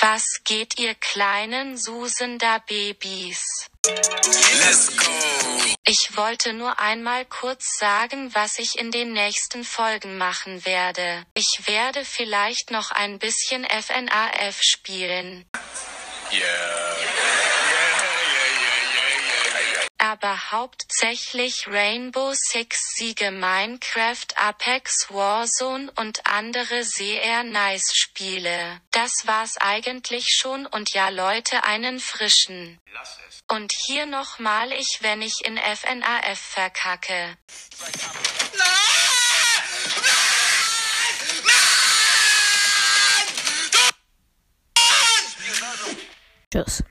Was geht ihr kleinen susender Babys? Let's go. Ich wollte nur einmal kurz sagen, was ich in den nächsten Folgen machen werde. Ich werde vielleicht noch ein bisschen FNAF spielen. Yeah. Yeah, yeah, yeah, yeah, yeah. Aber hauptsächlich Rainbow Six Siege Minecraft Apex Warzone und andere sehr nice Spiele. Das war's eigentlich schon und ja Leute einen frischen. Lass es. Und hier nochmal ich wenn ich in FNAF verkacke. Tschüss.